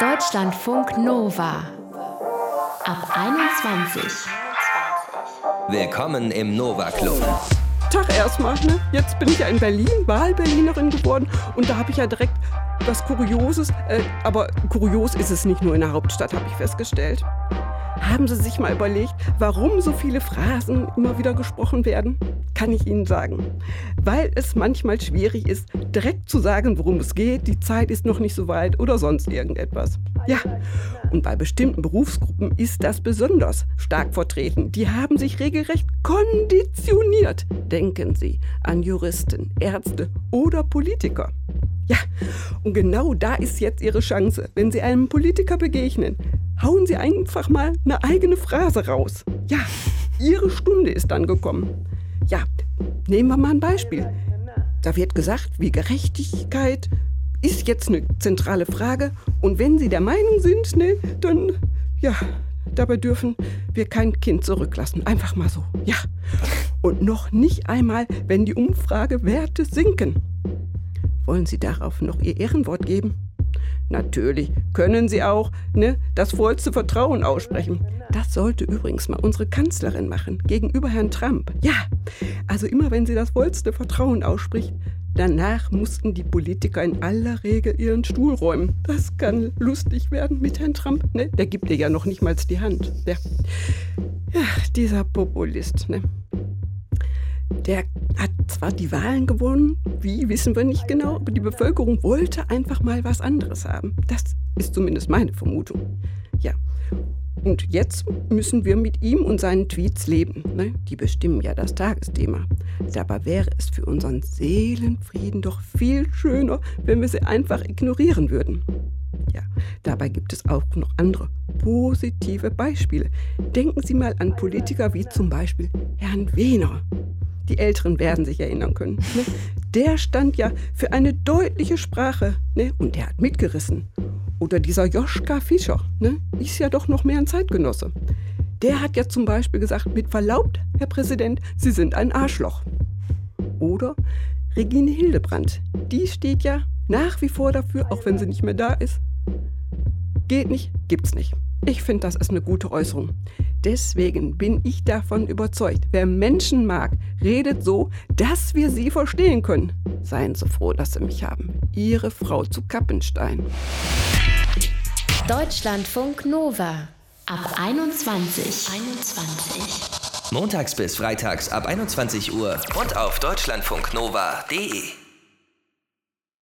Deutschlandfunk Nova. Ab 21. Willkommen im Nova Club. Tag erstmal, ne? Jetzt bin ich ja in Berlin, Wahlberlinerin geworden und da habe ich ja direkt was Kurioses, äh, aber kurios ist es nicht nur in der Hauptstadt, habe ich festgestellt. Haben Sie sich mal überlegt, warum so viele Phrasen immer wieder gesprochen werden? Kann ich Ihnen sagen. Weil es manchmal schwierig ist, direkt zu sagen, worum es geht, die Zeit ist noch nicht so weit oder sonst irgendetwas. Ja, und bei bestimmten Berufsgruppen ist das besonders stark vertreten. Die haben sich regelrecht konditioniert. Denken Sie an Juristen, Ärzte oder Politiker. Ja, und genau da ist jetzt Ihre Chance, wenn Sie einem Politiker begegnen. Hauen Sie einfach mal eine eigene Phrase raus. Ja, Ihre Stunde ist dann gekommen. Ja, nehmen wir mal ein Beispiel. Da wird gesagt, wie Gerechtigkeit ist jetzt eine zentrale Frage. Und wenn Sie der Meinung sind, ne, dann, ja, dabei dürfen wir kein Kind zurücklassen. Einfach mal so. Ja. Und noch nicht einmal, wenn die Umfragewerte sinken. Wollen Sie darauf noch Ihr Ehrenwort geben? Natürlich können Sie auch ne, das vollste Vertrauen aussprechen. Das sollte übrigens mal unsere Kanzlerin machen gegenüber Herrn Trump. Ja, also immer wenn sie das vollste Vertrauen ausspricht, danach mussten die Politiker in aller Regel ihren Stuhl räumen. Das kann lustig werden mit Herrn Trump. Ne? Der gibt dir ja noch nicht mal die Hand. Der, ja, dieser Populist. Ne? Der hat zwar die Wahlen gewonnen, wie wissen wir nicht genau, aber die Bevölkerung wollte einfach mal was anderes haben. Das ist zumindest meine Vermutung. Ja. Und jetzt müssen wir mit ihm und seinen Tweets leben. Ne? Die bestimmen ja das Tagesthema. Dabei wäre es für unseren Seelenfrieden doch viel schöner, wenn wir sie einfach ignorieren würden. Ja, dabei gibt es auch noch andere positive Beispiele. Denken Sie mal an Politiker wie zum Beispiel Herrn Wehner. Die Älteren werden sich erinnern können. Ne? Der stand ja für eine deutliche Sprache ne? und der hat mitgerissen. Oder dieser Joschka Fischer, ne? ist ja doch noch mehr ein Zeitgenosse. Der hat ja zum Beispiel gesagt, mit Verlaub, Herr Präsident, Sie sind ein Arschloch. Oder Regine Hildebrandt, die steht ja nach wie vor dafür, auch wenn sie nicht mehr da ist. Geht nicht, gibt's nicht. Ich finde, das ist eine gute Äußerung. Deswegen bin ich davon überzeugt, wer Menschen mag, redet so, dass wir sie verstehen können. Seien Sie froh, dass Sie mich haben. Ihre Frau zu Kappenstein. Deutschlandfunk Nova. Ab 21. 21. Montags bis freitags ab 21 Uhr und auf deutschlandfunknova.de.